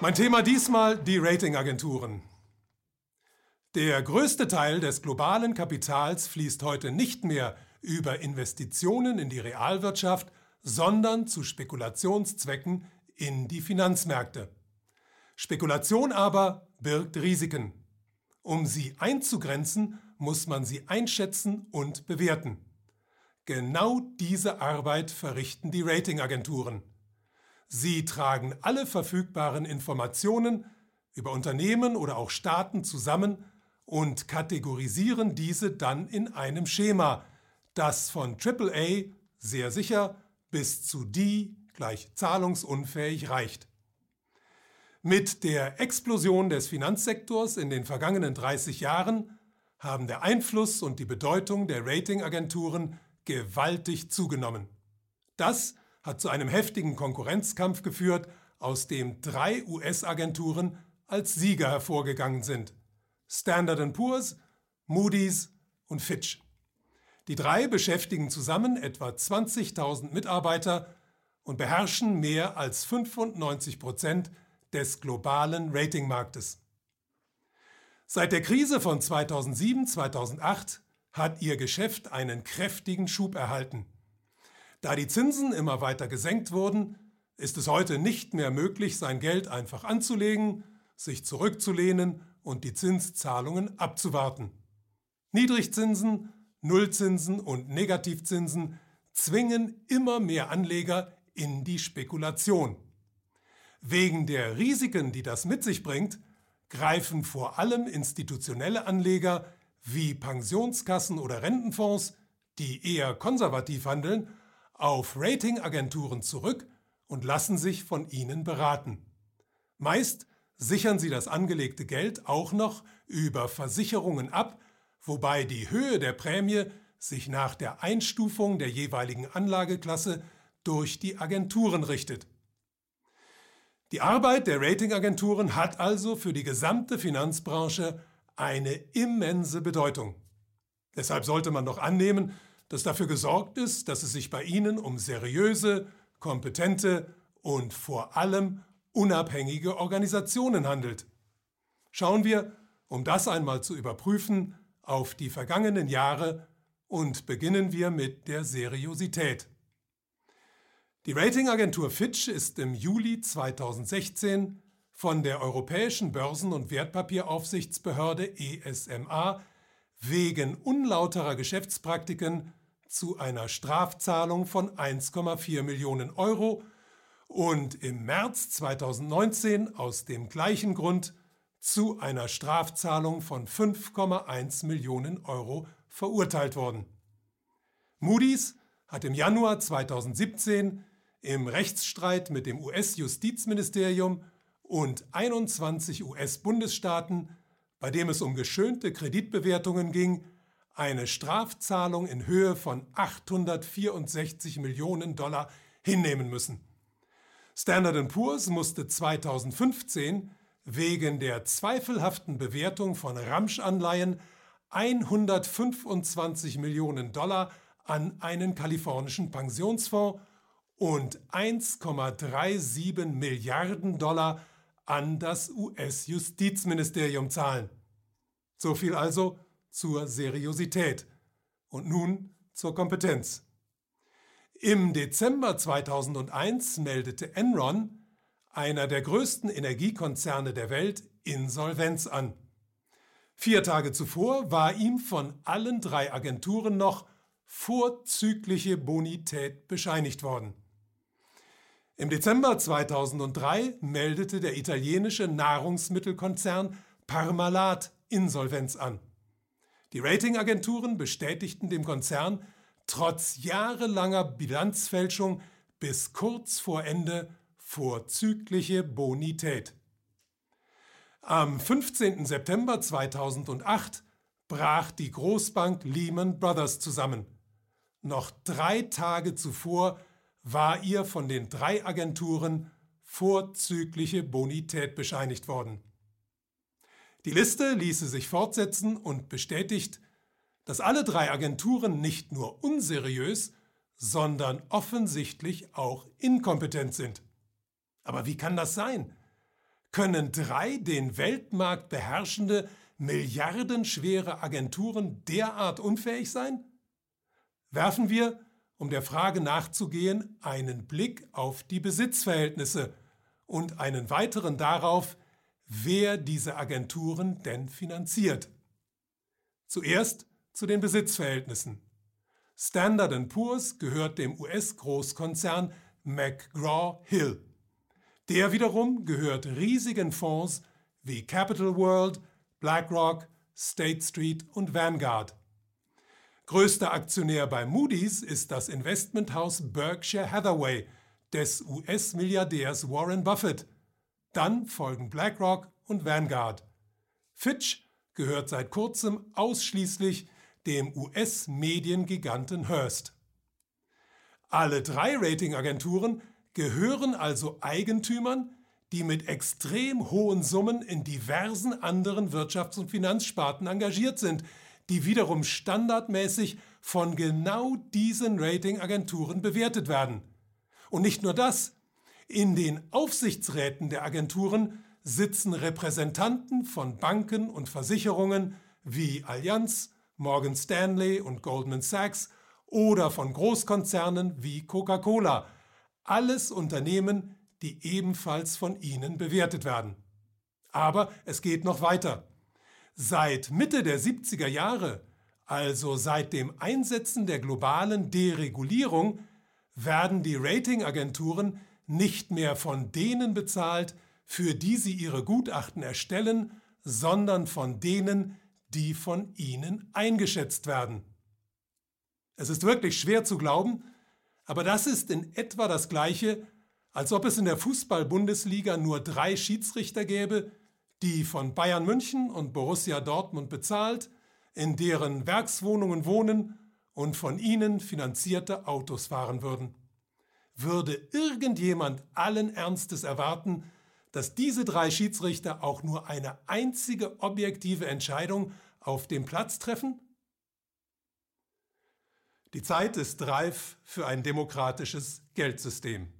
Mein Thema diesmal die Ratingagenturen. Der größte Teil des globalen Kapitals fließt heute nicht mehr über Investitionen in die Realwirtschaft, sondern zu Spekulationszwecken in die Finanzmärkte. Spekulation aber birgt Risiken. Um sie einzugrenzen, muss man sie einschätzen und bewerten. Genau diese Arbeit verrichten die Ratingagenturen. Sie tragen alle verfügbaren Informationen über Unternehmen oder auch Staaten zusammen und kategorisieren diese dann in einem Schema, das von AAA sehr sicher bis zu D gleich zahlungsunfähig reicht. Mit der Explosion des Finanzsektors in den vergangenen 30 Jahren haben der Einfluss und die Bedeutung der Ratingagenturen gewaltig zugenommen. Das hat zu einem heftigen Konkurrenzkampf geführt, aus dem drei US-Agenturen als Sieger hervorgegangen sind. Standard Poor's, Moody's und Fitch. Die drei beschäftigen zusammen etwa 20.000 Mitarbeiter und beherrschen mehr als 95 Prozent des globalen Ratingmarktes. Seit der Krise von 2007-2008 hat ihr Geschäft einen kräftigen Schub erhalten. Da die Zinsen immer weiter gesenkt wurden, ist es heute nicht mehr möglich, sein Geld einfach anzulegen, sich zurückzulehnen und die Zinszahlungen abzuwarten. Niedrigzinsen, Nullzinsen und Negativzinsen zwingen immer mehr Anleger in die Spekulation. Wegen der Risiken, die das mit sich bringt, greifen vor allem institutionelle Anleger wie Pensionskassen oder Rentenfonds, die eher konservativ handeln, auf Ratingagenturen zurück und lassen sich von ihnen beraten. Meist sichern sie das angelegte Geld auch noch über Versicherungen ab, wobei die Höhe der Prämie sich nach der Einstufung der jeweiligen Anlageklasse durch die Agenturen richtet. Die Arbeit der Ratingagenturen hat also für die gesamte Finanzbranche eine immense Bedeutung. Deshalb sollte man doch annehmen, dass dafür gesorgt ist, dass es sich bei ihnen um seriöse, kompetente und vor allem unabhängige Organisationen handelt. Schauen wir, um das einmal zu überprüfen, auf die vergangenen Jahre und beginnen wir mit der Seriosität. Die Ratingagentur Fitch ist im Juli 2016 von der Europäischen Börsen- und Wertpapieraufsichtsbehörde ESMA wegen unlauterer Geschäftspraktiken zu einer Strafzahlung von 1,4 Millionen Euro und im März 2019 aus dem gleichen Grund zu einer Strafzahlung von 5,1 Millionen Euro verurteilt worden. Moody's hat im Januar 2017 im Rechtsstreit mit dem US-Justizministerium und 21 US-Bundesstaaten, bei dem es um geschönte Kreditbewertungen ging, eine Strafzahlung in Höhe von 864 Millionen Dollar hinnehmen müssen. Standard Poor's musste 2015 wegen der zweifelhaften Bewertung von Ramsch-Anleihen 125 Millionen Dollar an einen kalifornischen Pensionsfonds und 1,37 Milliarden Dollar an das US-Justizministerium zahlen. So viel also zur Seriosität. Und nun zur Kompetenz. Im Dezember 2001 meldete Enron, einer der größten Energiekonzerne der Welt, Insolvenz an. Vier Tage zuvor war ihm von allen drei Agenturen noch vorzügliche Bonität bescheinigt worden. Im Dezember 2003 meldete der italienische Nahrungsmittelkonzern Parmalat Insolvenz an. Die Ratingagenturen bestätigten dem Konzern trotz jahrelanger Bilanzfälschung bis kurz vor Ende vorzügliche Bonität. Am 15. September 2008 brach die Großbank Lehman Brothers zusammen. Noch drei Tage zuvor war ihr von den drei Agenturen vorzügliche Bonität bescheinigt worden. Die Liste ließe sich fortsetzen und bestätigt, dass alle drei Agenturen nicht nur unseriös, sondern offensichtlich auch inkompetent sind. Aber wie kann das sein? Können drei den Weltmarkt beherrschende, milliardenschwere Agenturen derart unfähig sein? Werfen wir, um der Frage nachzugehen, einen Blick auf die Besitzverhältnisse und einen weiteren darauf, wer diese Agenturen denn finanziert. Zuerst zu den Besitzverhältnissen. Standard Poor's gehört dem US-Großkonzern McGraw-Hill. Der wiederum gehört riesigen Fonds wie Capital World, BlackRock, State Street und Vanguard. Größter Aktionär bei Moody's ist das Investmenthaus Berkshire Hathaway des US-Milliardärs Warren Buffett. Dann folgen BlackRock und Vanguard. Fitch gehört seit kurzem ausschließlich dem US-Mediengiganten Hearst. Alle drei Ratingagenturen gehören also Eigentümern, die mit extrem hohen Summen in diversen anderen Wirtschafts- und Finanzsparten engagiert sind, die wiederum standardmäßig von genau diesen Ratingagenturen bewertet werden. Und nicht nur das, in den Aufsichtsräten der Agenturen sitzen Repräsentanten von Banken und Versicherungen wie Allianz, Morgan Stanley und Goldman Sachs oder von Großkonzernen wie Coca-Cola. Alles Unternehmen, die ebenfalls von ihnen bewertet werden. Aber es geht noch weiter. Seit Mitte der 70er Jahre, also seit dem Einsetzen der globalen Deregulierung, werden die Ratingagenturen nicht mehr von denen bezahlt, für die sie ihre Gutachten erstellen, sondern von denen, die von ihnen eingeschätzt werden. Es ist wirklich schwer zu glauben, aber das ist in etwa das gleiche, als ob es in der Fußball-Bundesliga nur drei Schiedsrichter gäbe, die von Bayern München und Borussia Dortmund bezahlt, in deren Werkswohnungen wohnen und von ihnen finanzierte Autos fahren würden. Würde irgendjemand allen Ernstes erwarten, dass diese drei Schiedsrichter auch nur eine einzige objektive Entscheidung auf dem Platz treffen? Die Zeit ist reif für ein demokratisches Geldsystem.